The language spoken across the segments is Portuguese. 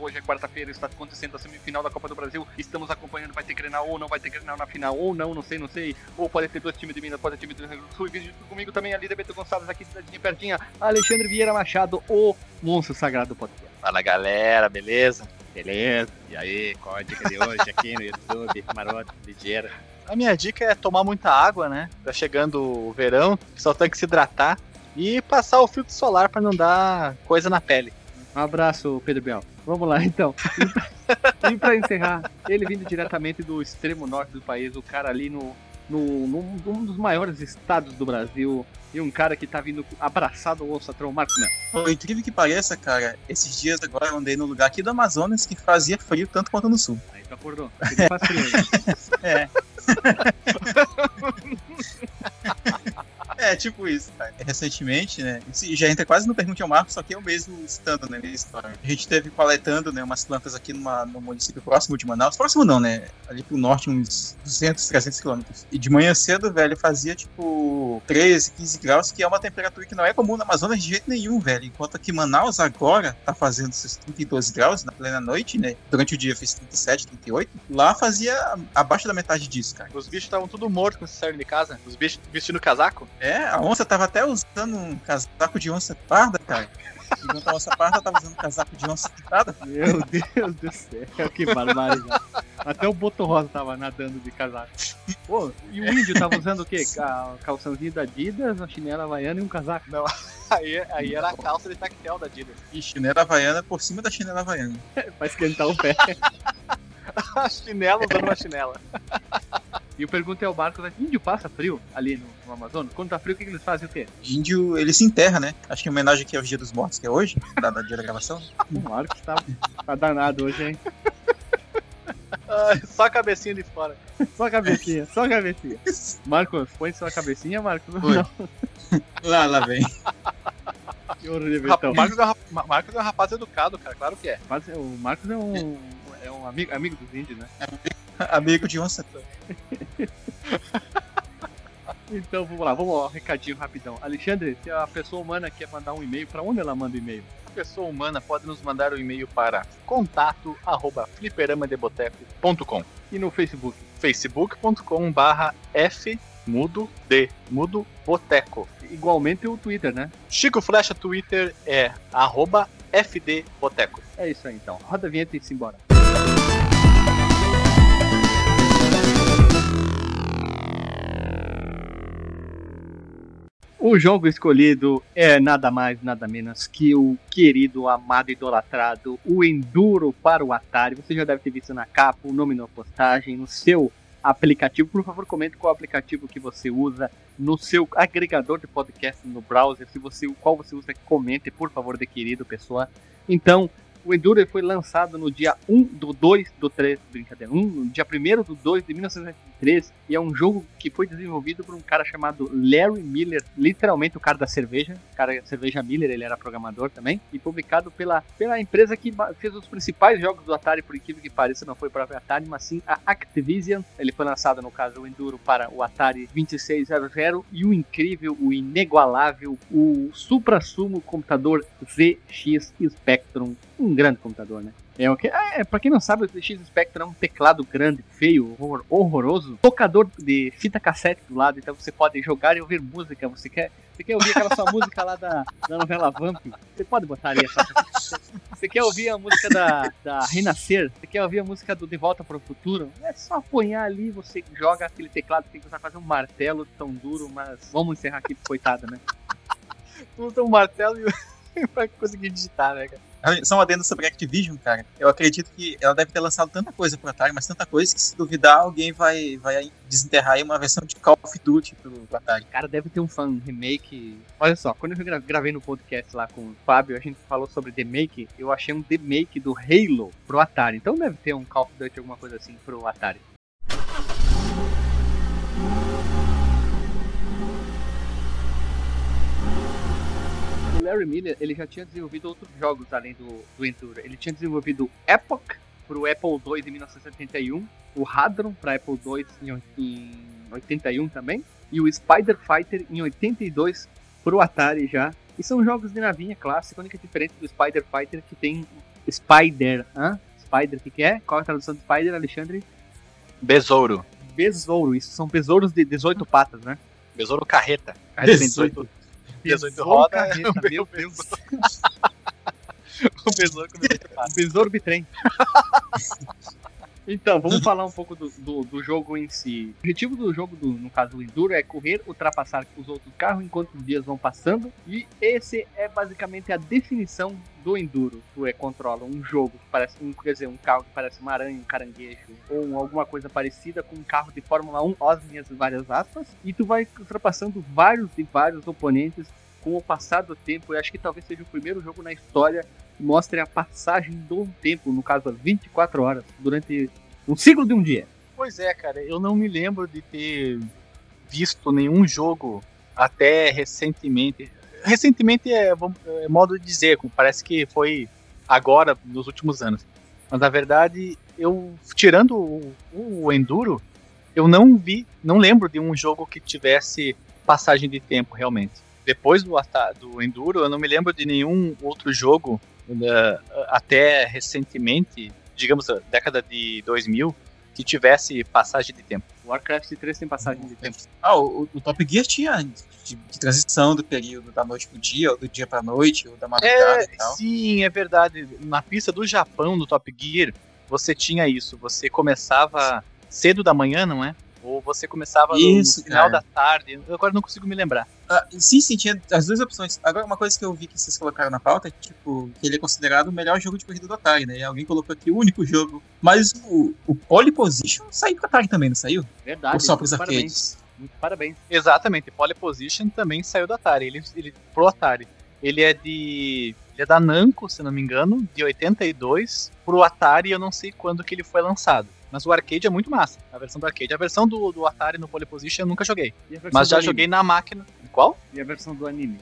Hoje é quarta-feira, está acontecendo a semifinal da Copa do Brasil. Estamos acompanhando, vai ter Grenal ou não vai ter Grenal na final, ou não, não sei, não sei. Ou pode ter dois times de Minas, pode ter time do Rio Grande do Sul. E vídeo comigo também ali, Beto Gonçalves, aqui cidadinha pertinha. Alexandre Vieira Machado, o monstro sagrado do podcast. Fala galera, beleza? Beleza? E aí, qual a dica de hoje aqui no YouTube? Maroto, ligeira. A minha dica é tomar muita água, né? Tá chegando o verão, só tem que se hidratar e passar o filtro solar para não dar coisa na pele. Um abraço, Pedro Bial. Vamos lá, então. e para encerrar, ele vindo diretamente do extremo norte do país, o cara ali no, no, num, num dos maiores estados do Brasil, e um cara que tá vindo abraçado ao Onçatrão, Marcos Melo. Por incrível que pareça, cara, esses dias agora eu andei no lugar aqui do Amazonas que fazia frio tanto quanto no sul. Aí tu acordou. Faz frio. É. É, tipo isso, cara. Recentemente, né? Já entra quase no Pergunte ao Marco, só que eu mesmo estando, né, nessa história. A gente teve coletando, né, umas plantas aqui numa, no município próximo de Manaus. Próximo não, né? Ali pro norte, uns 200, 300 quilômetros. E de manhã cedo, velho, fazia tipo 13, 15 graus, que é uma temperatura que não é comum na Amazonas de jeito nenhum, velho. Enquanto aqui Manaus agora tá fazendo esses 32 graus na plena noite, né? Durante o dia fez 37, 38. Lá fazia abaixo da metade disso, cara. Os bichos estavam tudo mortos quando saíram de casa. Os bichos vestindo casaco. É, a onça tava até usando um casaco de onça parda, cara. Enquanto a onça parda tava usando um casaco de onça pintada. Meu Deus do céu, que barbaridade. Até o Boto Rosa tava nadando de casaco. Pô, e o índio tava usando o quê? Ca- Calçãozinho da Adidas, uma chinela havaiana e um casaco. Não, aí, aí era a calça de tactel da Adidas. E chinela havaiana por cima da chinela havaiana. pra esquentar o pé. A chinela usando uma chinela. E eu perguntei ao Marcos, né, índio passa frio ali no, no Amazonas? Quando tá frio, o que, que eles fazem o quê? Índio, ele se enterra, né? Acho que em homenagem aqui ao Dia dos Mortos, que é hoje, dado o dia da gravação. O Marcos tá, tá danado hoje, hein? Ai, só a cabecinha de fora. Só a cabecinha, só a cabecinha. Marcos, põe sua cabecinha, Marcos. Oi. Não, Lá, lá vem. que horrível, então. Marcos, é um, Marcos é um rapaz educado, cara, claro que é. Mas O Marcos é um, é um amigo, amigo dos índios, né? Amigo de onça. Então vamos lá, vamos ao recadinho rapidão. Alexandre, se a pessoa humana quer mandar um e-mail, pra onde ela manda o e-mail? A pessoa humana pode nos mandar um e-mail para contato arroba fliperamadeboteco.com E no Facebook? facebook.com barra f mudo d mudo boteco. Igualmente o Twitter, né? Chico Flecha Twitter é arroba fdboteco. É isso aí então. Roda a vinheta e se embora. O jogo escolhido é nada mais, nada menos que o querido, amado, idolatrado, o Enduro para o Atari. Você já deve ter visto na capa, o nome na postagem, no seu aplicativo. Por favor, comente qual aplicativo que você usa no seu agregador de podcast no browser. Se você, qual você usa, comente, por favor, de querido pessoa. Então, o Enduro foi lançado no dia 1 do 2 do 3, brincadeira, 1, no dia 1 do 2 de 1993, e é um jogo que foi desenvolvido por um cara chamado Larry Miller, literalmente o cara da cerveja, o cara da cerveja Miller, ele era programador também, e publicado pela, pela empresa que fez os principais jogos do Atari, por incrível que pareça, não foi a própria Atari, mas sim a Activision. Ele foi lançado, no caso, o Enduro para o Atari 2600 e o incrível, o inigualável, o supra-sumo computador ZX Spectrum um grande computador, né? É o que? É, pra quem não sabe, o ZX Spectrum é um teclado grande, feio, horror- horroroso, tocador de fita cassete do lado, então você pode jogar e ouvir música. Você quer, você quer ouvir aquela sua música lá da, da novela Vamp? Você pode botar ali essa. Você quer ouvir a música da, da Renascer? Você quer ouvir a música do De Volta para o Futuro? É só apanhar ali, você joga aquele teclado, tem que usar quase um martelo tão duro, mas vamos encerrar aqui, coitada, né? Usa um martelo e vai conseguir digitar, né, cara? Só um adendo sobre Activision, cara. Eu acredito que ela deve ter lançado tanta coisa pro Atari, mas tanta coisa que se duvidar, alguém vai, vai desenterrar aí uma versão de Call of Duty pro Atari. Cara, deve ter um fan remake. Olha só, quando eu gra- gravei no podcast lá com o Fábio, a gente falou sobre demake. Eu achei um demake do Halo pro Atari. Então deve ter um Call of Duty, alguma coisa assim, pro Atari. o Larry Miller ele já tinha desenvolvido outros jogos além do, do Ele tinha desenvolvido Epoch para o Apple II em 1971, o Hadron para Apple II em, em 81 também, e o Spider Fighter em 82 para o Atari já. E são jogos de navinha clássica, única diferente do Spider Fighter é que tem Spider, hã? Spider, o que, que é? Qual é a tradução de Spider, Alexandre? Besouro. Besouro, isso são besouros de 18 patas, né? Besouro carreta. 18, 18 e as roda, rodas. Carreta, é meu Deus. o besouro com o besouro bitrem. Então, vamos falar um pouco do, do, do jogo em si. O objetivo do jogo, do, no caso do Enduro, é correr, ultrapassar os outros carros enquanto os dias vão passando. E esse é basicamente a definição do Enduro. Tu é, controla um jogo que parece, um, quer dizer, um carro que parece uma aranha, um caranguejo, ou um- alguma coisa parecida com um carro de Fórmula 1, ó as minhas várias aspas. E tu vai ultrapassando vários e vários oponentes com o passar do tempo. Eu acho que talvez seja o primeiro jogo na história mostre a passagem do tempo, no caso, 24 horas, durante um ciclo de um dia. Pois é, cara, eu não me lembro de ter visto nenhum jogo até recentemente. Recentemente é, é modo de dizer, parece que foi agora, nos últimos anos. Mas na verdade, eu tirando o, o Enduro, eu não vi, não lembro de um jogo que tivesse passagem de tempo realmente. Depois do, do Enduro, eu não me lembro de nenhum outro jogo até recentemente, digamos, a década de 2000, que tivesse passagem de tempo. Warcraft 3 tem passagem de tempo. Ah, o, o Top Gear tinha de, de transição do período da noite pro dia, ou do dia pra noite, ou da madrugada É, e tal. sim, é verdade. Na pista do Japão, do Top Gear, você tinha isso. Você começava cedo da manhã, não é? Ou você começava no- Isso, no final cara. da tarde. Eu agora não consigo me lembrar. Ah, sim, sim, tinha as duas opções. Agora, uma coisa que eu vi que vocês colocaram na pauta é que, tipo, que ele é considerado o melhor jogo de corrida do Atari, né? E alguém colocou aqui o único jogo. Mas o, o Pole Position saiu pro Atari também, não saiu? Verdade. Ou só pros muito parabéns. arcades? Muito parabéns. Exatamente, Pole Position também saiu do Atari. Ele, ele pro Atari. Ele é de. Ele é da Namco, se não me engano, de 82. Pro Atari, eu não sei quando que ele foi lançado. Mas o arcade é muito massa. A versão do arcade. A versão do, do Atari no Pole Position eu nunca joguei. Mas já anime? joguei na máquina. Qual? E a versão do anime?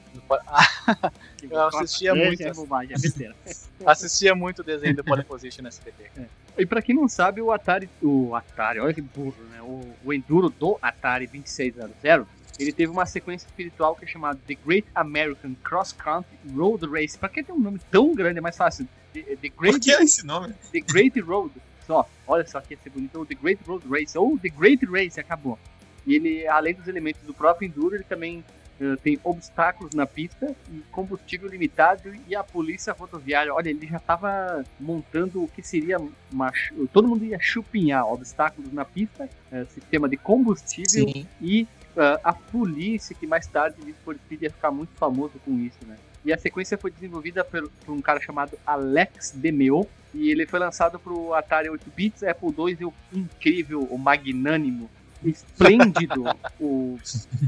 Ah, Eu assistia é, muito. É bobagem, é besteira. assistia muito o desenho do Pole Position no SBT. E pra quem não sabe, o Atari, o Atari, olha que burro, né? O, o Enduro do Atari 2600, ele teve uma sequência espiritual que é chamada The Great American Cross Country Road Race. Pra que ter um nome tão grande, é mais fácil. The, The Por Great que é esse nome? The Great Road. Só, olha só que ia ser bonito. O The Great Road Race. Ou The Great Race, acabou. E ele, além dos elementos do próprio Enduro, ele também eh, tem obstáculos na pista e combustível limitado e a polícia rodoviária. Olha, ele já estava montando o que seria uma. Todo mundo ia chupinhar obstáculos na pista, eh, sistema de combustível Sim. e ah, a polícia, que mais tarde for Speed ia ficar muito famoso com isso, né? E a sequência foi desenvolvida por, por um cara chamado Alex Demeo, e ele foi lançado para o Atari 8 bits, Apple II e o incrível, o magnânimo, esplêndido, o,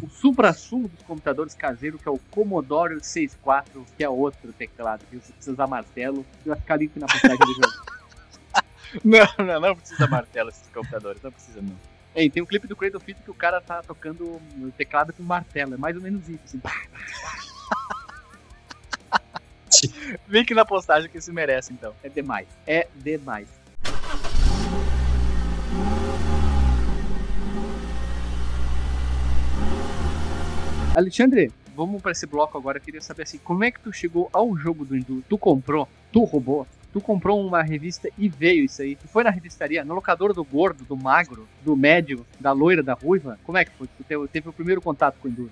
o supra-sumo dos computadores caseiros, que é o Commodore 64, que é outro teclado, que você precisa usar martelo, e vai ficar link na postagem do jogo. Não, não, não precisa martelo esses computadores, não precisa não. Ei, tem um clipe do Cradle Fit que o cara tá tocando o teclado com martelo, é mais ou menos isso. Assim. Link na postagem que se merece, então. É demais. É demais. Alexandre, vamos para esse bloco agora. Eu queria saber assim, como é que tu chegou ao jogo do Hindu? Tu comprou? Tu roubou? Tu comprou uma revista e veio isso aí? Tu foi na revistaria, no locador do gordo, do magro, do médio, da loira, da ruiva? Como é que foi? Tu teve, o primeiro contato com o Hindu? Uh,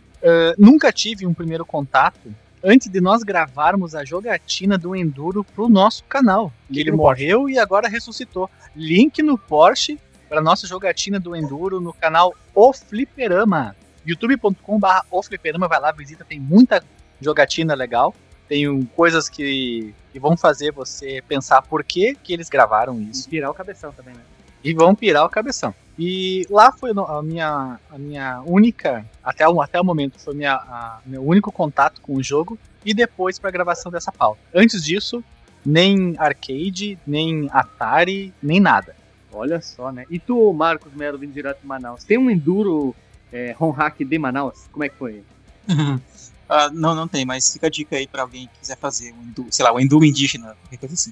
nunca tive um primeiro contato antes de nós gravarmos a jogatina do Enduro pro nosso canal. Link ele morreu e agora ressuscitou. Link no Porsche para nossa jogatina do Enduro no canal O Fliperama. youtube.com.br O Fliperama, vai lá, visita, tem muita jogatina legal. Tem um, coisas que, que vão fazer você pensar por que, que eles gravaram isso. E tirar o cabeção também, né? E vão pirar o cabeção. E lá foi a minha, a minha única, até o, até o momento, foi minha, a- meu único contato com o jogo. E depois para a gravação dessa pauta. Antes disso, nem arcade, nem Atari, nem nada. Olha só, né? E tu, Marcos Melo, vindo direto de Manaus, tem um Enduro é, Home Hack de Manaus? Como é que foi? Ah, não, não tem, mas fica a dica aí pra alguém que quiser fazer um enduro, sei lá, um enduro indígena, qualquer coisa assim.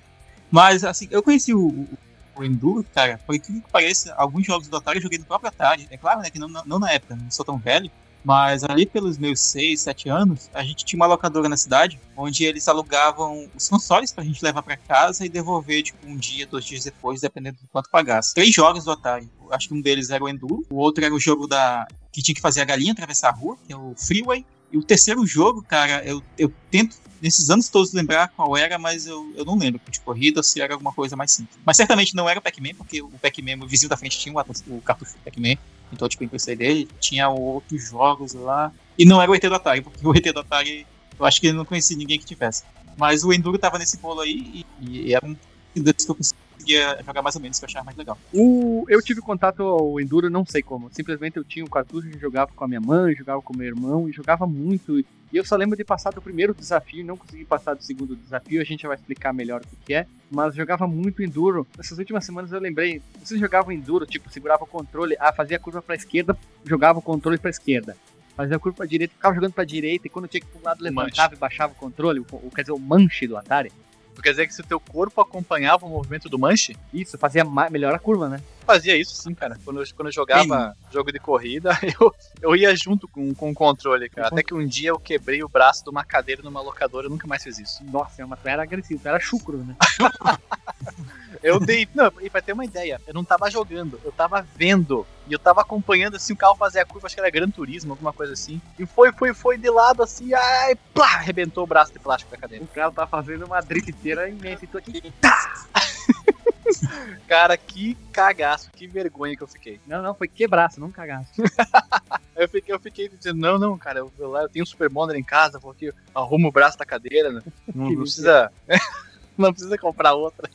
Mas, assim, eu conheci o, o, o enduro, cara, por incrível que pareça, alguns jogos do Atari eu joguei no próprio Atari. É claro, né, que não, não, não na época, não sou tão velho, Mas ali pelos meus 6, 7 anos, a gente tinha uma locadora na cidade, onde eles alugavam os consoles pra gente levar para casa e devolver, tipo, um dia, dois dias depois, dependendo do quanto pagasse. Três jogos do Atari. Acho que um deles era o Enduro, o outro era o jogo da que tinha que fazer a galinha atravessar a rua, que é o Freeway. E o terceiro jogo, cara, eu, eu tento nesses anos todos lembrar qual era, mas eu, eu não lembro de corrida se era alguma coisa mais simples. Mas certamente não era o Pac-Man, porque o Pac-Man, o vizinho da frente tinha o, o cartucho do Pac-Man. Então, tipo, eu emprestei dele, tinha outros jogos lá. E não era o ET do Atari, porque o ET do Atari, eu acho que eu não conheci ninguém que tivesse. Mas o Enduro tava nesse bolo aí e, e era um que eu conseguia jogar mais ou menos, que eu achava mais legal. O, eu tive contato ao Enduro, não sei como. Simplesmente eu tinha um cartucho e jogava com a minha mãe, jogava com o meu irmão e jogava muito. E eu só lembro de passar do primeiro desafio, não consegui passar do segundo desafio, a gente já vai explicar melhor o que é. Mas jogava muito Enduro. Nessas últimas semanas eu lembrei, vocês jogavam Enduro, tipo, segurava o controle, ah, fazia a curva pra esquerda, jogava o controle pra esquerda fazia a curva pra direita, ficava jogando pra direita, e quando tinha que ir pro lado, levantava e baixava o controle, o, o, quer dizer, o manche do Atari. Quer dizer que se o teu corpo acompanhava o movimento do manche? Isso, fazia melhor a curva, né? Fazia isso sim, cara. Quando eu, quando eu jogava Sim. jogo de corrida, eu, eu ia junto com, com o controle, cara. Até que um dia eu quebrei o braço de uma cadeira numa locadora, eu nunca mais fiz isso. Nossa, mas tu era agressivo, tu era chucro, né? eu dei. Não, e pra ter uma ideia, eu não tava jogando, eu tava vendo. E eu tava acompanhando assim o carro fazer a curva, acho que era Gran Turismo, alguma coisa assim. E foi, foi, foi de lado assim, ai, plá, arrebentou o braço de plástico da cadeira. O cara tá fazendo uma drifteira imensa e tu aqui. Tá! Cara, que cagaço, que vergonha que eu fiquei. Não, não, foi quebraço, não cagaço. eu, fiquei, eu fiquei dizendo, não, não, cara, eu, eu, eu tenho um Super Bonder em casa, vou aqui, arrumo o braço da cadeira, né? não, não precisa. não precisa comprar outra.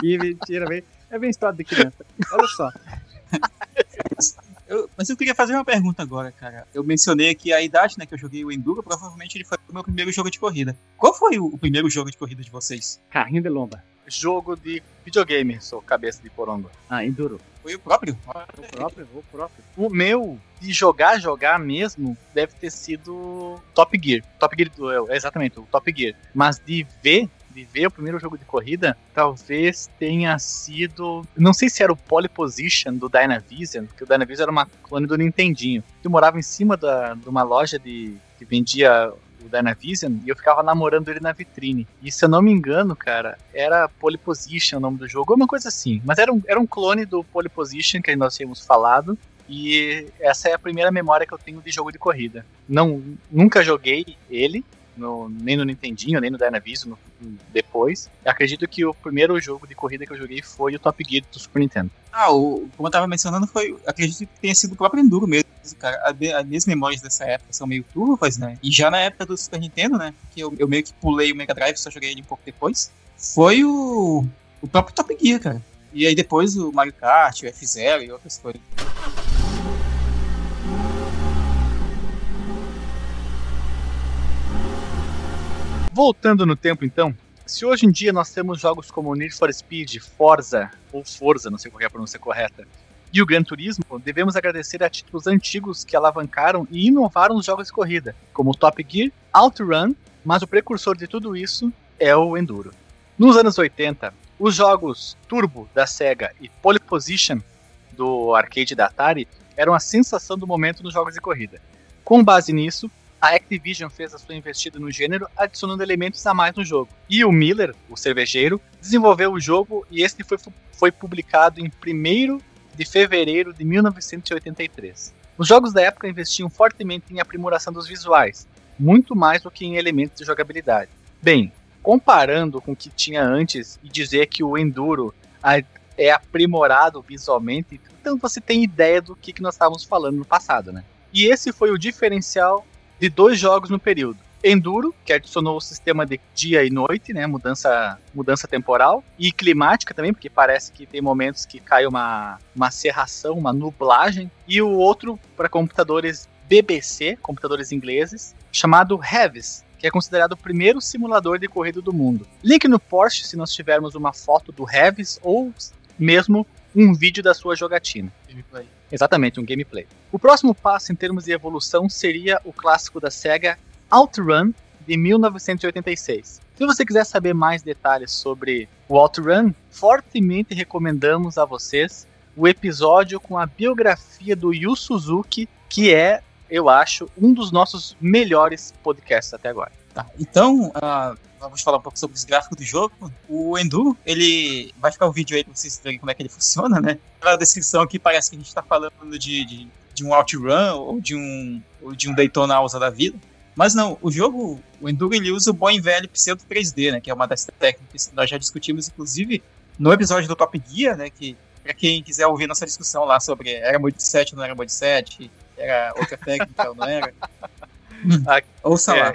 que mentira. É bem história de criança. Olha só. Eu, mas eu queria fazer uma pergunta agora, cara. Eu mencionei aqui a idade, né, que eu joguei o Enduro, provavelmente ele foi o meu primeiro jogo de corrida. Qual foi o, o primeiro jogo de corrida de vocês? Carrinho de lomba jogo de videogame, sou cabeça de porongo. Ah, Enduro. Foi o próprio? O próprio, o próprio. O meu, de jogar, jogar mesmo, deve ter sido Top Gear. Top Gear, é, exatamente, o Top Gear. Mas de ver, de ver o primeiro jogo de corrida, talvez tenha sido. Não sei se era o Pole Position do Dynavision, porque o Dynavision era uma clone do Nintendinho. Eu morava em cima da, de uma loja de, que vendia o Dynavision, e eu ficava namorando ele na vitrine. E se eu não me engano, cara, era Pole Position o nome do jogo, uma coisa assim. Mas era um, era um clone do Pole Position que nós tínhamos falado. E essa é a primeira memória que eu tenho de jogo de corrida. Não, nunca joguei ele, no, nem no Nintendinho, nem no Dynavision depois. Eu acredito que o primeiro jogo de corrida que eu joguei foi o Top Gear do Super Nintendo. Ah, o, como eu tava mencionando, foi. Acredito que tenha sido o próprio Enduro mesmo, cara. As minhas memórias dessa época são meio turvas, né? E já na época do Super Nintendo, né? Que eu, eu meio que pulei o Mega Drive, só joguei ele um pouco depois. Foi o, o próprio Top Gear, cara. E aí depois o Mario Kart, o F-Zero e outras coisas. Voltando no tempo, então, se hoje em dia nós temos jogos como Need for Speed, Forza, ou Forza, não sei qual é a pronúncia correta, e o Gran Turismo, devemos agradecer a títulos antigos que alavancaram e inovaram os jogos de corrida, como Top Gear, OutRun, mas o precursor de tudo isso é o Enduro. Nos anos 80, os jogos Turbo da Sega e Pole Position do arcade da Atari eram a sensação do momento nos jogos de corrida. Com base nisso, a Activision fez a sua investida no gênero, adicionando elementos a mais no jogo. E o Miller, o cervejeiro, desenvolveu o jogo e este foi, foi publicado em 1 de fevereiro de 1983. Os jogos da época investiam fortemente em aprimoração dos visuais, muito mais do que em elementos de jogabilidade. Bem, comparando com o que tinha antes e dizer que o Enduro é aprimorado visualmente, então você tem ideia do que, nós estávamos falando no passado, né? E esse foi o diferencial de dois jogos no período. Enduro, que adicionou o sistema de dia e noite, né, mudança, mudança temporal, e climática também, porque parece que tem momentos que cai uma, uma serração, uma nublagem, e o outro para computadores BBC, computadores ingleses, chamado Heavis, que é considerado o primeiro simulador de corrida do mundo. Link no Porsche se nós tivermos uma foto do Heavis ou mesmo um vídeo da sua jogatina. Gameplay. Exatamente, um gameplay. O próximo passo em termos de evolução seria o clássico da SEGA OutRun de 1986. Se você quiser saber mais detalhes sobre o OutRun, fortemente recomendamos a vocês o episódio com a biografia do Yu Suzuki, que é eu acho, um dos nossos melhores podcasts até agora. Tá, então, uh, vamos falar um pouco sobre os gráficos do jogo. O Enduro, ele vai ficar um vídeo aí pra vocês verem como é que ele funciona, né? Na descrição aqui parece que a gente tá falando de, de, de um OutRun ou de um, ou de um Daytona Alza da vida. Mas não, o jogo, o Enduro, ele usa o bom e velho pseudo 3D, né? Que é uma das técnicas que nós já discutimos, inclusive, no episódio do Top Gear, né? Que, pra quem quiser ouvir nossa discussão lá sobre era Mode 7 ou não era Mode 7, era outra técnica ou não era. Ouça é, lá.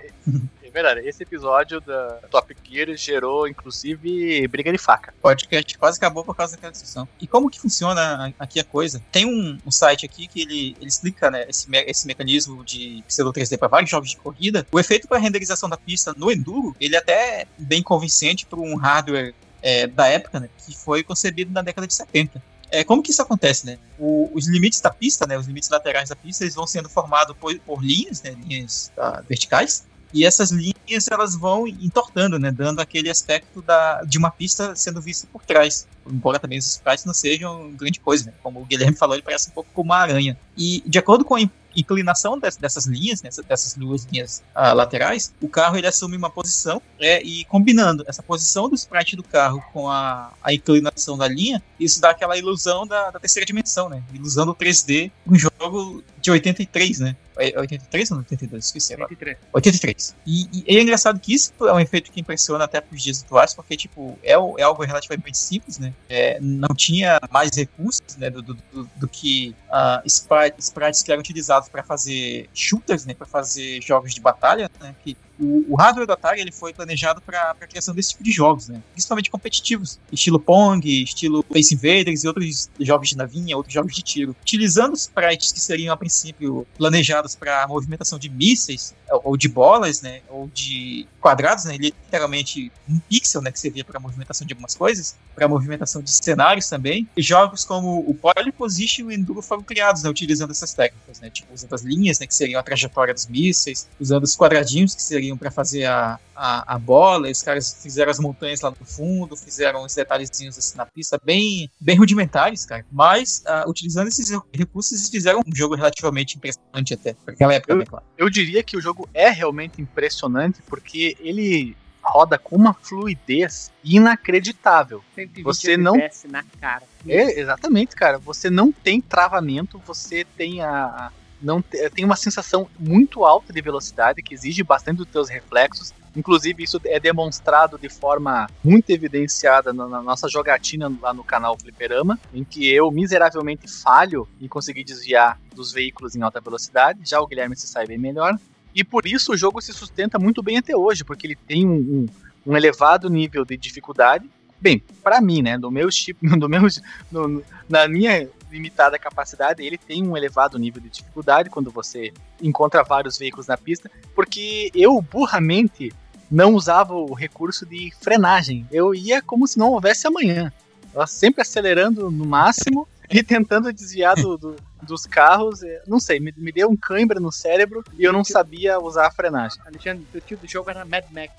Esse episódio da Top Gear gerou, inclusive, briga de faca. O podcast quase acabou por causa daquela discussão. E como que funciona aqui a coisa? Tem um, um site aqui que ele, ele explica né, esse, me esse mecanismo de pseudo 3D para vários jogos de corrida. O efeito para renderização da pista no Enduro, ele é até bem convincente para um hardware é, da época, né, que foi concebido na década de 70. É, como que isso acontece, né? O, os limites da pista, né, os limites laterais da pista, eles vão sendo formados por, por linhas, né, linhas tá, verticais, e essas linhas elas vão entortando, né, dando aquele aspecto da, de uma pista sendo vista por trás. Embora também os sprites não sejam grande coisa, né? como o Guilherme falou, ele parece um pouco como uma aranha. E de acordo com a inclinação dessas linhas, né, dessas duas linhas uh, laterais, o carro ele assume uma posição é, e combinando essa posição do sprite do carro com a, a inclinação da linha, isso dá aquela ilusão da, da terceira dimensão, né? Ilusão do 3D, um jogo de 83, né? 83 ou 82? Esqueci 83. 83. E, e, é engraçado que isso é um efeito que impressiona até pros dias atuais, porque, tipo, é, é algo relativamente simples, né? É, não tinha mais recursos, né, do, do, do, do que uh, sprites, sprites que eram utilizados para fazer shooters, né? Para fazer jogos de batalha, né? Que o, hardware do Atari ele foi planejado para a criação desse tipo de jogos, né? principalmente competitivos, estilo Pong, estilo Space Invaders e outros jogos de navinha, outros jogos de tiro. Utilizando sprites que seriam a princípio planejados para movimentação de mísseis ou de bolas, né, ou de quadrados, né, literalmente um pixel, né, que servia para movimentação de algumas coisas, para movimentação de cenários também. E jogos como o Polyposition e o Enduro foram criados, né, utilizando essas técnicas, né, tipo usando as linhas, né, que seriam a trajetória dos mísseis, usando os quadradinhos que seriam para fazer a, a, a, bola, os caras fizeram as montanhas lá no fundo, fizeram os detalhezinhos assim na pista, bem, bem rudimentares, cara. Mas, uh, utilizando esses recursos, eles fizeram um jogo relativamente impressionante até, para aquela época, eu, bem claro. Eu diria que o jogo é realmente impressionante, porque ele roda com uma fluidez inacreditável. Você não na cara. É, exatamente, cara. Você não tem travamento, você tem a, não tem uma sensação muito alta de velocidade que exige bastante dos teus reflexos. Inclusive, isso é demonstrado de forma muito evidenciada na, na nossa jogatina lá no canal Fliperama, em que eu miseravelmente falho em conseguir desviar dos veículos em alta velocidade. Já o Guilherme se sai bem melhor. E por isso o jogo se sustenta muito bem até hoje, porque ele tem um, um, um elevado nível de dificuldade. Bem, para mim, né, do meu do meu, na minha limitada capacidade, ele tem um elevado nível de dificuldade quando você encontra vários veículos na pista, porque eu burramente não usava o recurso de frenagem. Eu ia como se não houvesse amanhã. Eu sempre acelerando no máximo e tentando desviar do, do, dos carros. É, não sei, me, me deu um cãibra no cérebro e eu não sabia usar a frenagem. Alexandre, o tio do jogo era Mad Max.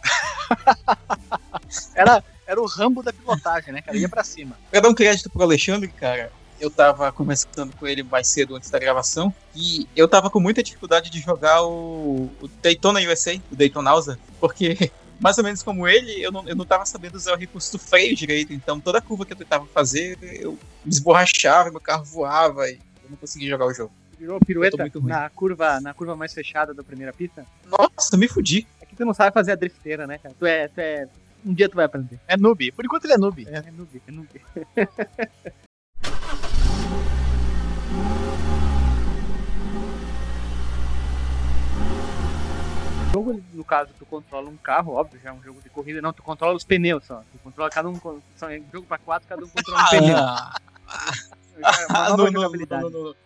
era, era o rambo da pilotagem, né, cara? Ia pra cima. Pra dar um crédito pro Alexandre, cara, eu tava conversando com ele mais cedo antes da gravação e eu tava com muita dificuldade de jogar o, o Daytona USA, o Daytona USA, porque mais ou menos como ele, eu não, eu não tava sabendo usar o recurso do freio direito, então toda curva que eu tentava fazer, eu me esborrachava, meu carro voava e eu não conseguia jogar o jogo. Virou pirueta na curva, na curva mais fechada da primeira pista? Nossa, me fudi. É que tu não sabe fazer a drifteira, né, cara? Tu é, tu é um dia tu vai aprender. É noob. Por enquanto ele é noob. É, é noob, é noob. jogo, no caso, tu controla um carro, óbvio, já é um jogo de corrida, não, tu controla os pneus só. Tu controla cada um, só é um jogo pra quatro, cada um controla um pneu. É no, jogabilidade. No, no, no,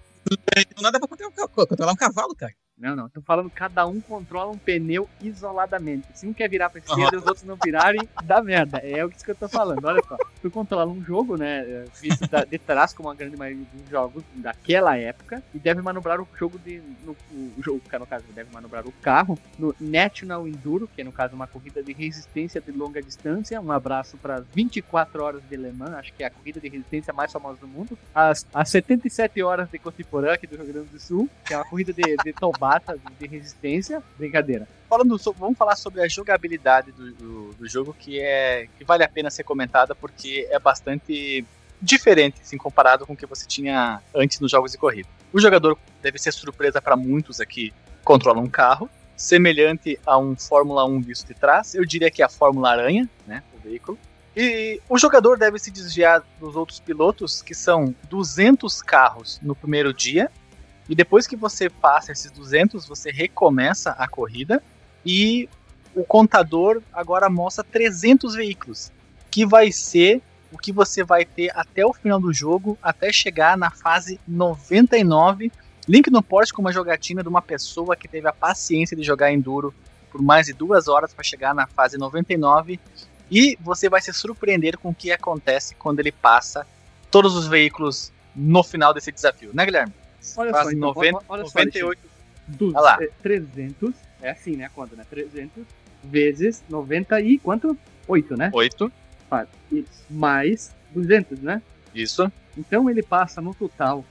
não dá pra controlar um cavalo, cara. Não, não. Tô falando cada um controla um pneu isoladamente. Se um quer virar pra esquerda e os outros não virarem, dá merda. É isso que eu tô falando. Olha só. Tu controla um jogo, né? Visto de trás como a grande maioria dos jogos daquela época. E deve manobrar o jogo de. No, o jogo, no caso, deve manobrar o carro no National Enduro, que é no caso uma corrida de resistência de longa distância. Um abraço para 24 horas de Le Mans, acho que é a corrida de resistência mais famosa do mundo. As, as 77 horas de Cotiporã, aqui do Rio Grande do Sul, que é uma corrida de, de Tobata, de resistência. Brincadeira. Falando, vamos falar sobre a jogabilidade do, do, do, jogo, que é que vale a pena ser comentada porque é bastante diferente, assim, comparado com o que você tinha antes nos jogos de corrida. O jogador deve ser surpresa para muitos aqui, controla um carro, semelhante a um Fórmula 1 visto de trás. Eu diria que é a Fórmula Aranha, né, o veículo. E o jogador deve se desviar dos outros pilotos, que são 200 carros no primeiro dia. E depois que você passa esses 200, você recomeça a corrida. E o contador agora mostra 300 veículos, que vai ser o que você vai ter até o final do jogo, até chegar na fase 99. Link no post com uma jogatina de uma pessoa que teve a paciência de jogar Enduro por mais de duas horas para chegar na fase 99 e você vai se surpreender com o que acontece quando ele passa todos os veículos no final desse desafio, né, Guilherme? Olha Faz só, então, 90, olha 98. Só, olha lá. 300, é assim, né, conta, né? 300 vezes 90 e quanto? 8, né? 8. Isso. Mais 200, né? Isso. Então ele passa no total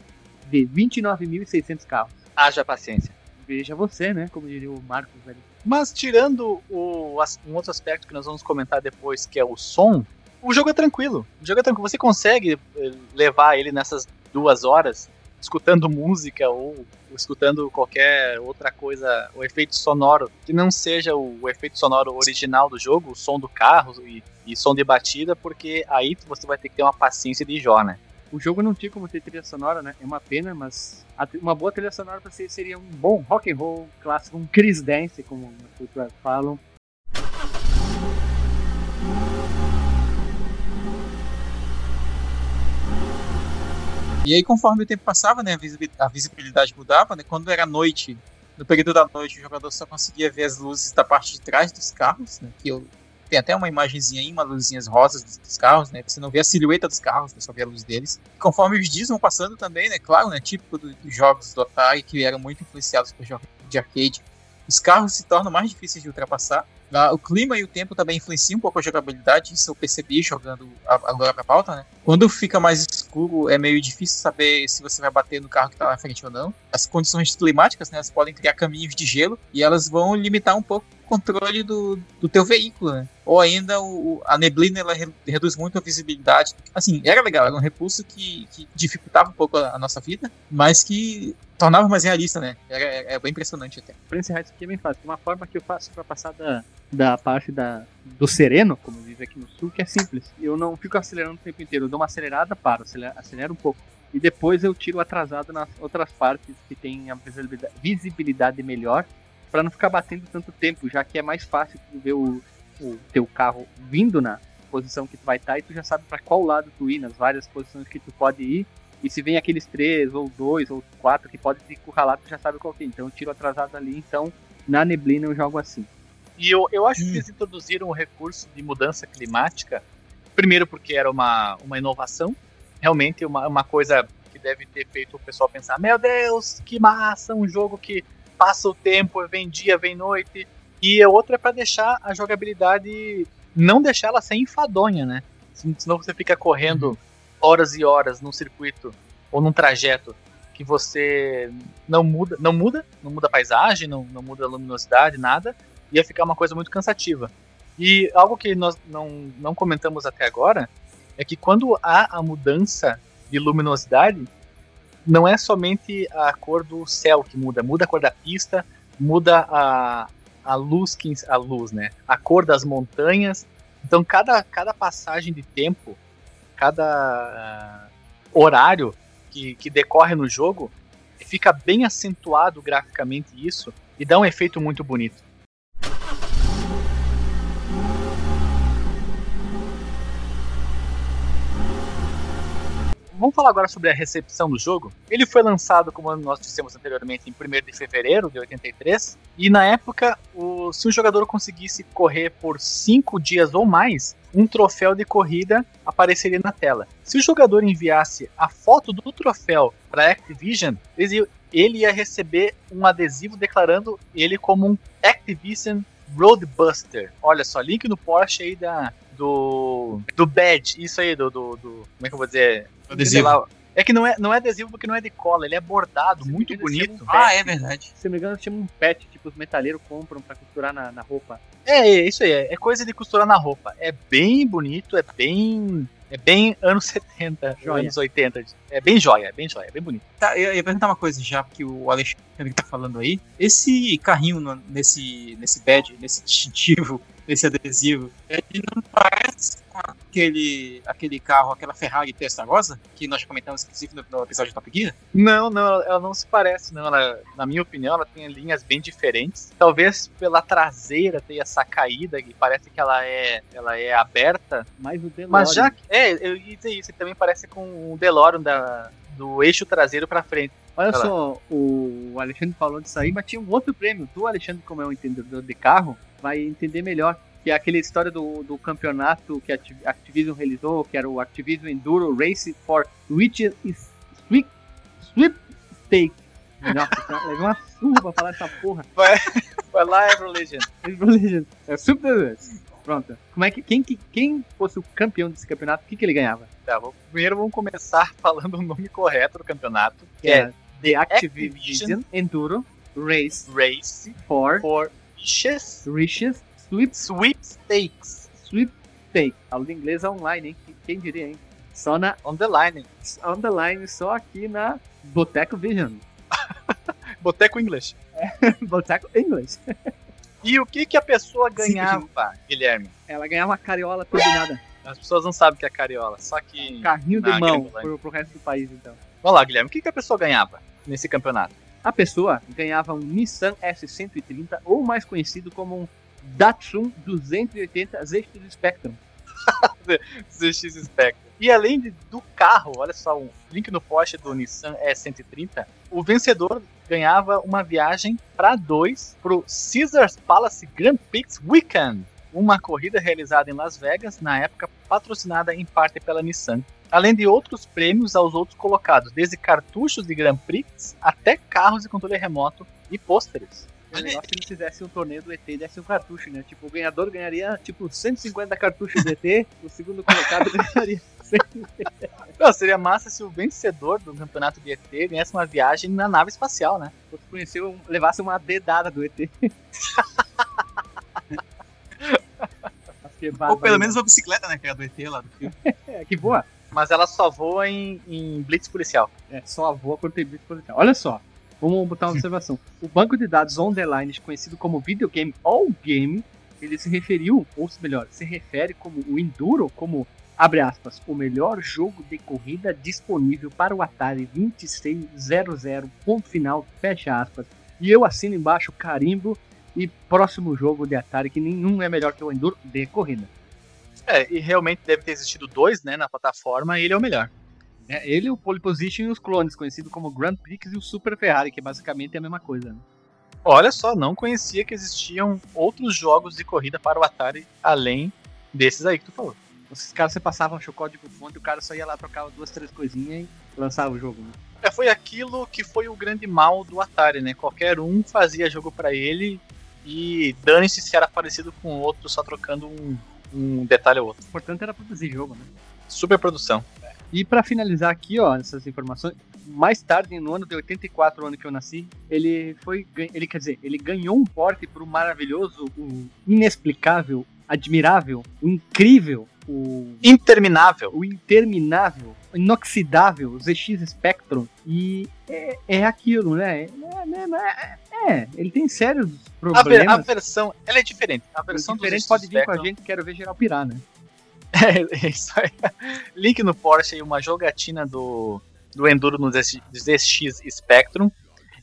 de 29.600 carros. Haja paciência. Veja você, né? Como diria o Marcos velho. Mas tirando o, um outro aspecto que nós vamos comentar depois, que é o som, o jogo é tranquilo. O jogo é tranquilo. Você consegue eh, levar ele nessas duas horas escutando música ou, escutando qualquer outra coisa, o efeito sonoro, que não seja o, o efeito sonoro original do jogo, o som do carro e, e, som de batida, porque aí você vai ter que ter uma paciência de Jó, né? O jogo não tinha como ter trilha sonora, né? É uma pena, mas uma boa trilha sonora para você seria um bom rock and roll clássico, um Chris Dance, como as pessoas falam. E aí, conforme o tempo passava, né, a visibilidade mudava, né? Quando era noite, no período da noite, o jogador só conseguia ver as luzes da parte de trás dos carros, né? Que eu tem até uma imagenzinha aí, uma luzinhas rosas dos, dos, carros, né? Você não vê a silhueta dos carros, né? só vê a luz deles. Conforme os dias vão passando também, né? Claro, né? Típico dos jogos do Atari, que eram muito influenciados por jogos de arcade. Os carros se tornam mais difíceis de ultrapassar. O clima e o tempo também influenciam um pouco a jogabilidade, isso eu percebi jogando agora pra pauta, né? Quando fica mais escuro, é meio difícil saber se você vai bater no carro que tá na frente ou não. As condições climáticas, né, elas podem criar caminhos de gelo e elas vão limitar um pouco controle do, do teu veículo, né? Ou ainda o, a neblina, ela reduz muito a visibilidade. Assim, era legal, era um recurso que, que dificultava um pouco a, a nossa vida, mas que tornava mais realista, né? Era, era bem impressionante até. Pra encerrar isso aqui é bem fácil. Uma forma que eu faço pra passar da, da parte da, do sereno, como diz aqui no sul, que é simples. Eu não fico acelerando o tempo inteiro. Eu dou uma acelerada, paro, acelero, acelero um pouco. E depois eu tiro atrasado nas outras partes que tem a visibilidade melhor, para não ficar batendo tanto tempo, já que é mais fácil tu ver o, o teu carro vindo na posição que tu vai estar tá, e tu já sabe para qual lado tu ir, nas várias posições que tu pode ir. E se vem aqueles três, ou dois, ou quatro que pode te encurralar, tu já sabe qual que é. Então eu tiro atrasado ali, então na neblina eu jogo assim. E eu, eu acho hum. que eles introduziram o recurso de mudança climática, primeiro porque era uma, uma inovação, realmente uma, uma coisa que deve ter feito o pessoal pensar: meu Deus, que massa, um jogo que passa o tempo, vem dia, vem noite. E a outra é para deixar a jogabilidade, não deixar ela ser enfadonha, né? Senão você fica correndo uhum. horas e horas num circuito ou num trajeto que você não muda, não muda, não muda a paisagem, não, não muda a luminosidade, nada, ia ficar uma coisa muito cansativa. E algo que nós não, não comentamos até agora é que quando há a mudança de luminosidade, não é somente a cor do céu que muda, muda a cor da pista, muda a, a luz, que, a luz, né? A cor das montanhas. Então cada, cada passagem de tempo, cada uh, horário que, que decorre no jogo, fica bem acentuado graficamente isso e dá um efeito muito bonito. Vamos falar agora sobre a recepção do jogo. Ele foi lançado, como nós dissemos anteriormente, em 1 de fevereiro de 83. E na época, o, se um jogador conseguisse correr por 5 dias ou mais, um troféu de corrida apareceria na tela. Se o jogador enviasse a foto do troféu para Activision, ele ia receber um adesivo declarando ele como um Activision Roadbuster. Olha só, link no Porsche aí da, do. Do badge, isso aí, do. do, do como é que eu vou dizer? Adesivo. É que não é, não é adesivo porque não é de cola, ele é bordado, Se muito bonito. chamam Ah, é verdade. Se não me engano, tinha um pet, tipo, os metaleiros compram pra costurar na, na roupa. É, é isso aí, é, é coisa de costurar na roupa. É bem bonito, é bem. É bem anos 70, Joia. anos 80. É bem joia, é bem joia, é bem bonito. Tá, eu ia perguntar uma coisa já, porque o Alexandre tá falando aí. Esse carrinho no- nesse, nesse badge, nesse distintivo, nesse adesivo, ele não parece com aquele, aquele carro, aquela Ferrari Testarossa, que nós comentamos inclusive no, no episódio de Top Gear? Não, não, ela- ela não se parece, não. Ela, na minha opinião, ela tem linhas bem diferentes. Talvez pela traseira tenha essa caída, que parece que ela é, ela é aberta. Mas o DeLorean. Mas já que. É, eu ia dizer isso, ele também parece com o DeLorean da, do eixo traseiro pra frente. Olha Vai lá. só, o Alexandre falou disso aí, mas tinha um outro prêmio. Tu, Alexandre, como é um entendedor de carro, vai entender melhor. Que é aquela história do, do campeonato que a Activ- Activision realizou, que era o Activision Enduro Race for Switch Sweep Sweepstake. Nossa, levei uma surra pra falar essa porra. Vai lá, Ever Legend. Legend. É Super Pronto. Como é que quem, que quem fosse o campeão desse campeonato, o que, que ele ganhava? Tá, vamos- primeiro vamos começar falando o nome correto do campeonato. Que É, é The Activision Activision Enduro Race Race for for Riches Riches Sweep Sweepstakes Sweepstake. Aula de inglês online, hein? Quem- diria, hein? Só na on the line. Underline, só aqui na Boteco Vision. Boteco English. Boteco English. E o que que a pessoa ganhava, Guilherme? Ela ganhava uma cariola turbinada. As pessoas não sabem o que é cariola, só que... Carrinho de Na mão pro, pro resto do país, então. Vamos lá, Guilherme, o que que a pessoa ganhava nesse campeonato? A pessoa ganhava um Nissan S130, ou mais conhecido como um Datsun 280 ZX Spectrum. ZX Spectrum. E além de- do carro, olha só, um link no post do Nissan E130, o vencedor ganhava uma viagem para dois pro Caesars Palace Grand Prix Weekend, uma corrida realizada em Las Vegas, na época patrocinada em parte pela Nissan. Além de outros prêmios aos outros colocados, desde cartuchos de Grand Prix até carros de controle remoto e pôsteres. É legal se eles fizessem um torneio do ET e desse um cartucho, né? Tipo, o ganhador ganharia, tipo, 150 cartuchos do ET, o segundo colocado ganharia 100. Não, seria massa se o vencedor do campeonato de ET ganhasse uma viagem na nave espacial, né? Você conheceu, um- levasse uma dedada do ET. Que Ou pelo menos uma bicicleta, né? Que era do ET lá do filme. É, que boa. Mas ela só voa em, em blitz policial. É, só voa quando tem bicho policial. Olha só, vamos botar uma observação. O banco de dados on the line, conhecido como Videogame All Game, ele se referiu, ou se melhor, se refere como o Enduro, como, abre aspas, o melhor jogo de corrida disponível para o Atari 2600, ponto final, fecha aspas. E eu assino embaixo carimbo e próximo jogo de Atari, que nenhum é melhor que o Enduro de corrida. É, e realmente deve ter existido dois, né, na plataforma, e ele é o melhor. É, ele, o Pole Position e os clones, conhecido como Grand Prix e o Super Ferrari, que basicamente é a mesma coisa. Né? Olha só, não conhecia que existiam outros jogos de corrida para o Atari além desses aí que tu falou. Esses caras você passava um pro fonte, o cara só ia lá, trocava duas, três coisinhas e lançava o jogo. Né? É, foi aquilo que foi o grande mal do Atari, né? Qualquer um fazia jogo para ele e dane-se se era parecido com o outro, só trocando um, um detalhe ou outro. O importante era produzir jogo, né? Super produção. E pra finalizar aqui, ó, essas informações, mais tarde, no ano de 84, o ano que eu nasci, ele foi, ele quer dizer, ele ganhou um porte pro maravilhoso, o inexplicável, admirável, o incrível, o Interminável. o interminável, o inoxidável ZX Spectrum. E é, é aquilo, né? É, é- é- é, ele tem sérios A, ver- a problemas. versão, ela é diferente. A versão O do diferente pode vir com a gente, quero ver geral pirar, né? É, isso aí. Link no Porsche aí, uma jogatina do, do Enduro no ZX, Spectrum.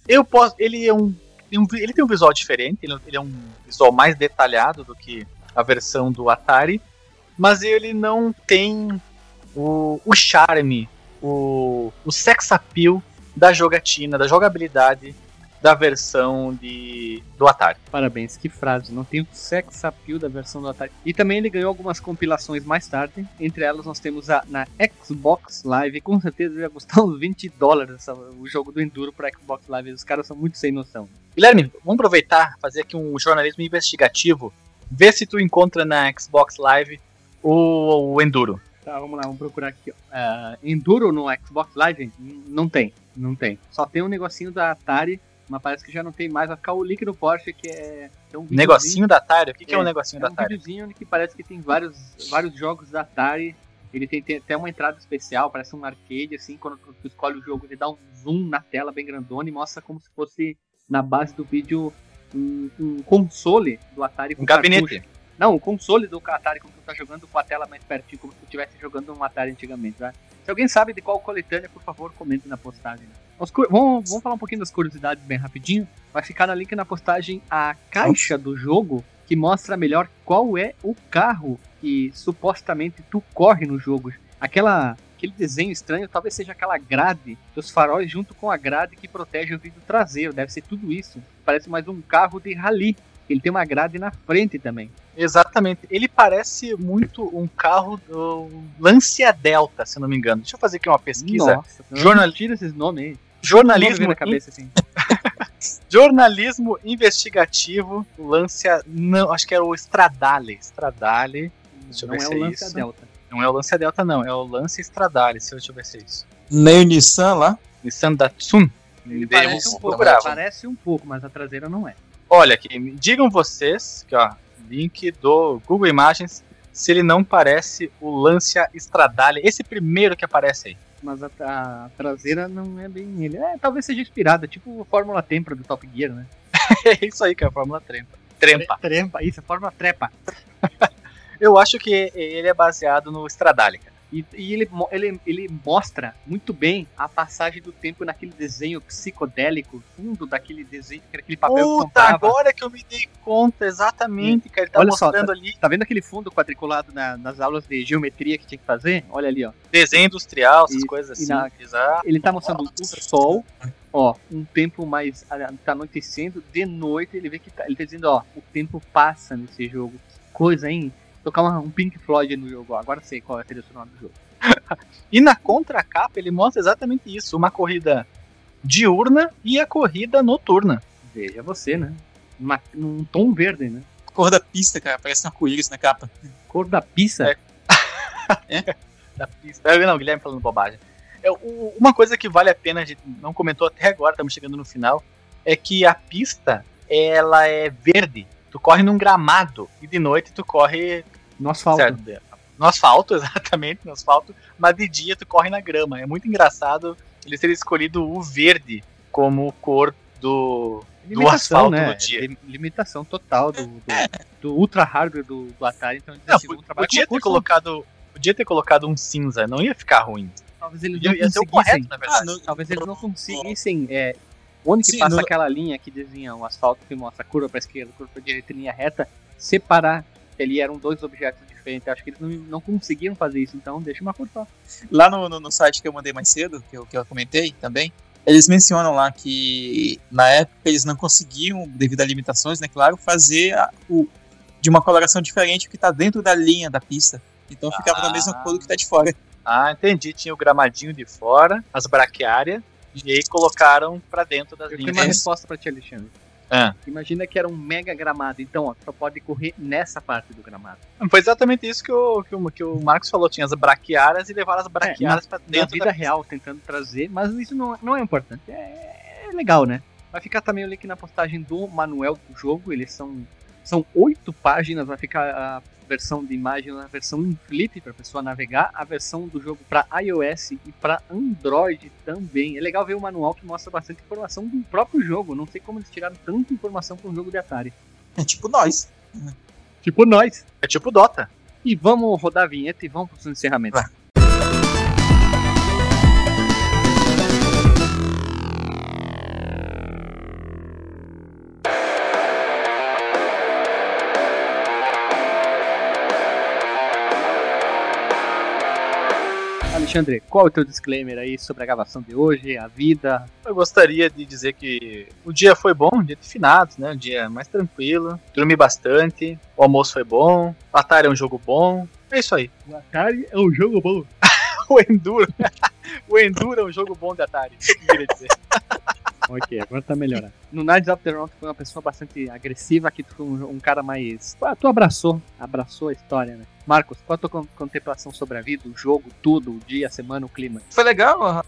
Eu posso. Ele é um. tem um- ele tem um visual diferente, ele, ele é um visual mais detalhado do que a versão do Atari, mas ele não tem o, o charme o, o sex appeal da jogatina, da jogabilidade da versão de, do Atari. Parabéns, que frase. Não tem o sex appeal da versão do Atari. E também ele ganhou algumas compilações mais tarde. Entre elas nós temos a na Xbox Live. Com certeza ia custar uns 20 dólares o jogo do Enduro para Xbox Live. Os caras são muito sem noção. Guilherme, vamos aproveitar, fazer aqui um jornalismo investigativo. Ver se tu encontra na Xbox Live o, o Enduro. Tá, vamos lá, vamos procurar aqui. Uh, Enduro no Xbox Live? Não tem, não tem. Só tem um negocinho da Atari mas parece que já não tem mais. Vai ficar o link Porsche, que é. é um negocinho da Atari? O que é, que é um negocinho é da um Atari? um videozinho que parece que tem vários, vários jogos da Atari. Ele tem, tem, até uma entrada especial, parece um arcade, assim, quando tu escolhe o jogo, ele dá um zoom na tela bem grandona e mostra como se fosse, na base do vídeo, um, um console do Atari com Um gabinete. Cartucho. Não, o console do Atari, como tu tá jogando com a tela mais pertinho, como se tu estivesse jogando um Atari antigamente, tá? Se alguém sabe de qual coletânea, por favor, comente na postagem. Né? Vamos, vamos falar um pouquinho das curiosidades bem rapidinho. Vai ficar no link na postagem a caixa do jogo que mostra melhor qual é o carro que supostamente tu corre no jogo. Aquela aquele desenho estranho talvez seja aquela grade dos faróis junto com a grade que protege o vidro traseiro. Deve ser tudo isso. Parece mais um carro de rally. Ele tem uma grade na frente também. Exatamente. Ele parece muito um carro do Lancia Delta, se não me engano. Deixa eu fazer aqui uma pesquisa. Nossa, Jornal... tira esses nomes aí. Jornalismo na cabeça assim. Jornalismo investigativo, Lancia, não, acho que era o Stradale, Stradale. Deixa eu não ver é se o é Lancia isso. Delta. Não é o Lancia Delta não, é o Lancia Stradale, deixa eu ver se é isso. Nem o Nissan lá? Nissan Datsun. Ele parece um, pouco, parece um pouco, mas a traseira não é. Olha aqui, digam vocês, que ó, link do Google Imagens, se ele não parece o Lancia Stradale, esse primeiro que aparece aí. Mas a, a traseira não é bem ele. É, talvez seja inspirada, tipo a Fórmula Tempra do Top Gear, né? é isso aí que é a Fórmula Trempa. Trempa. Trempa, isso, a Fórmula Trepa. Eu acho que ele é baseado no Stradale, cara. E, e, ele, ele, ele mostra muito bem a passagem do tempo naquele desenho psicodélico, fundo daquele desenho, aquele papel Puta, que agora que eu me dei conta, exatamente, cara, ele tá Olha mostrando só, tá, ali. Tá vendo aquele fundo quadriculado na, nas aulas de geometria que tinha que fazer? Olha ali, ó. Desenho industrial, essas e, coisas assim. Na, ele tá mostrando Nossa. o sol, ó, um tempo mais. tá anoitecendo, de noite ele vê que tá. Ele tá dizendo, ó, o tempo passa nesse jogo. Que coisa, hein? Tocar um Pink Floyd no jogo. Agora sei qual é a trilha sonora do jogo. e na contracapa ele mostra exatamente isso: uma corrida diurna e a corrida noturna. Veja você, né? Uma, um tom verde, né? Cor da pista, cara, parece uma arco na capa. Cor da pista? É. é? Da pista. Não, Guilherme falando bobagem. É, o, uma coisa que vale a pena, a gente não comentou até agora, estamos chegando no final, é que a pista ela é verde Tu corre num gramado e de noite tu corre no asfalto. Certo? No asfalto, exatamente, no asfalto, mas de dia tu corre na grama. É muito engraçado eles terem escolhido o verde como cor do, do asfalto né? no dia. Limitação total do, do, do ultra hardware do, do Atari. Então não, assim, podia, ter colocado, podia ter colocado um cinza, não ia ficar ruim. Talvez eles não conseguissem. Correto, ah, não, Talvez eles não conseguissem é, Onde que Sim, passa no... aquela linha que desenha o asfalto que mostra curva para esquerda, curva para direita, linha reta, separar ali eram dois objetos diferentes. Acho que eles não, não conseguiram fazer isso, então deixa uma curva. Lá no, no, no, site que eu mandei mais cedo, que eu, que eu comentei também, eles mencionam lá que na época eles não conseguiam, devido a limitações, né, claro, fazer a, o, de uma coloração diferente o que está dentro da linha da pista. Então ficava ah. da mesma cor do que está de fora. Ah, entendi. Tinha o gramadinho de fora, as braquiárias, e aí colocaram para dentro das Eu linhas. tenho uma resposta para ti, Alexandre. Ah. Imagina que era um mega gramado, então ó, só pode correr nessa parte do gramado. Foi exatamente isso que o, que o, que o Marcos falou, tinha as braquiárias e levaram as é, braquiárias é, para dentro. Na vida da... real, tentando trazer, mas isso não, não é importante. É, é legal, né? Vai ficar também o link na postagem do manual do jogo, eles são são oito páginas, vai ficar a versão de imagem na versão em flip para a pessoa navegar, a versão do jogo para iOS e para Android também. É legal ver o manual que mostra bastante informação do próprio jogo. Não sei como eles tiraram tanta informação para um jogo de Atari. É tipo nós. Tipo nós. É tipo Dota. E vamos rodar a vinheta e vamos para os encerramentos. Vai. Alexandre, qual é o teu disclaimer aí sobre a gravação de hoje, a vida? Eu gostaria de dizer que o dia foi bom, um dia de finados, né? Um dia mais tranquilo. Dormi bastante, o almoço foi bom, o Atari é um jogo bom. É isso aí. O Atari é um jogo bom. o Enduro. o Enduro é um jogo bom de Atari. Isso que eu queria dizer. ok, agora tá melhorando. No Nights After Rock tu foi uma pessoa bastante agressiva, aqui tu foi um, um cara mais. Ah, tu abraçou, abraçou a história, né? Marcos, qual a tua con- contemplação sobre a vida, o jogo, tudo, o dia, a semana, o clima? Foi legal,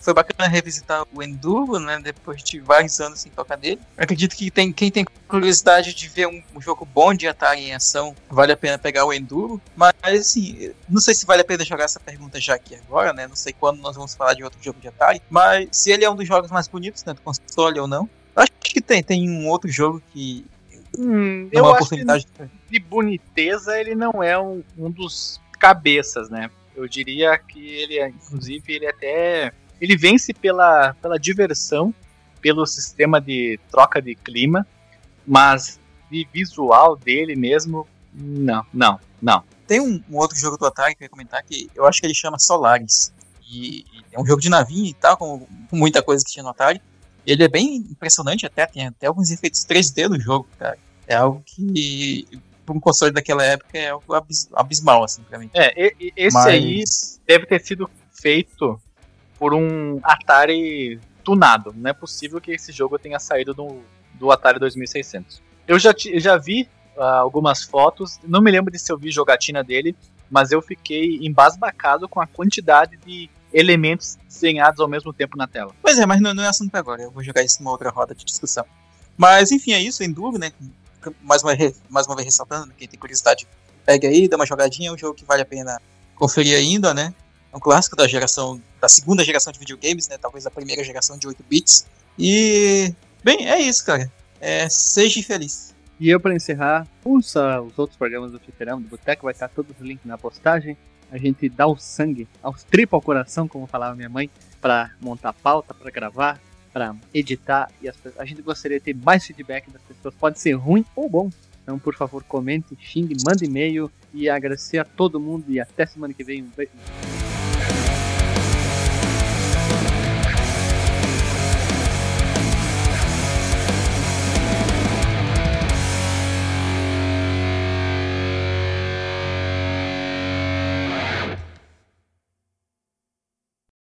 foi bacana revisitar o Enduro, né? Depois de vários anos sem tocar dele. Eu acredito que tem, quem tem curiosidade de ver um, um jogo bom de Atari em ação, vale a pena pegar o Enduro. Mas assim, não sei se vale a pena jogar essa pergunta já aqui agora, né? Não sei quando nós vamos falar de outro jogo de Atari. Mas se ele é um dos jogos mais bonitos, né? Do console ou não. Acho que tem, tem um outro jogo que Hum, é eu uma acho que oportunidade. de boniteza ele não é um, um dos cabeças, né? Eu diria que ele, é, inclusive, ele até ele vence pela, pela diversão, pelo sistema de troca de clima, mas de visual dele mesmo, não, não, não. Tem um, um outro jogo do Atari que eu ia comentar que eu acho que ele chama Solaris. E, e é um jogo de navinha e tal, como muita coisa que tinha no Atari. Ele é bem impressionante até, tem até alguns efeitos 3D no jogo, cara. É algo que, para um console daquela época, é algo abis- abismal, assim, pra mim. É, e- e- esse Mas- aí deve ter sido feito por um Atari tunado. Não é possível que esse jogo tenha saído do, do Atari 2600. Eu já, já vi ah, algumas fotos, não me lembro de se eu vi jogatina dele, mas eu fiquei embasbacado com a quantidade de elementos desenhados ao mesmo tempo na tela. Pois é, mas não, não é assunto agora. Eu vou jogar isso numa outra roda de discussão. Mas, enfim, é isso, Enduro, né? Mais uma, mais uma vez ressaltando, quem tem curiosidade, pega aí, dá uma jogadinha. É um jogo que vale a pena conferir ainda, né? Um clássico da geração, da segunda geração de videogames, né? Talvez a primeira geração de 8 bits. E, bem, é isso, cara. É, seja feliz. E eu, para encerrar, ouça os outros programas do Fliperama, do Boteco, vai estar todos os links na postagem. A gente dá o sangue, aos tripa ao coração, como falava minha mãe, para montar pauta, para gravar, para editar. E as a gente gostaria de ter mais feedback das pessoas, pode ser ruim ou bom. Então, por favor, comente, xingue, mande e-mail e agradecer a todo mundo e até semana que vem. Um beijo.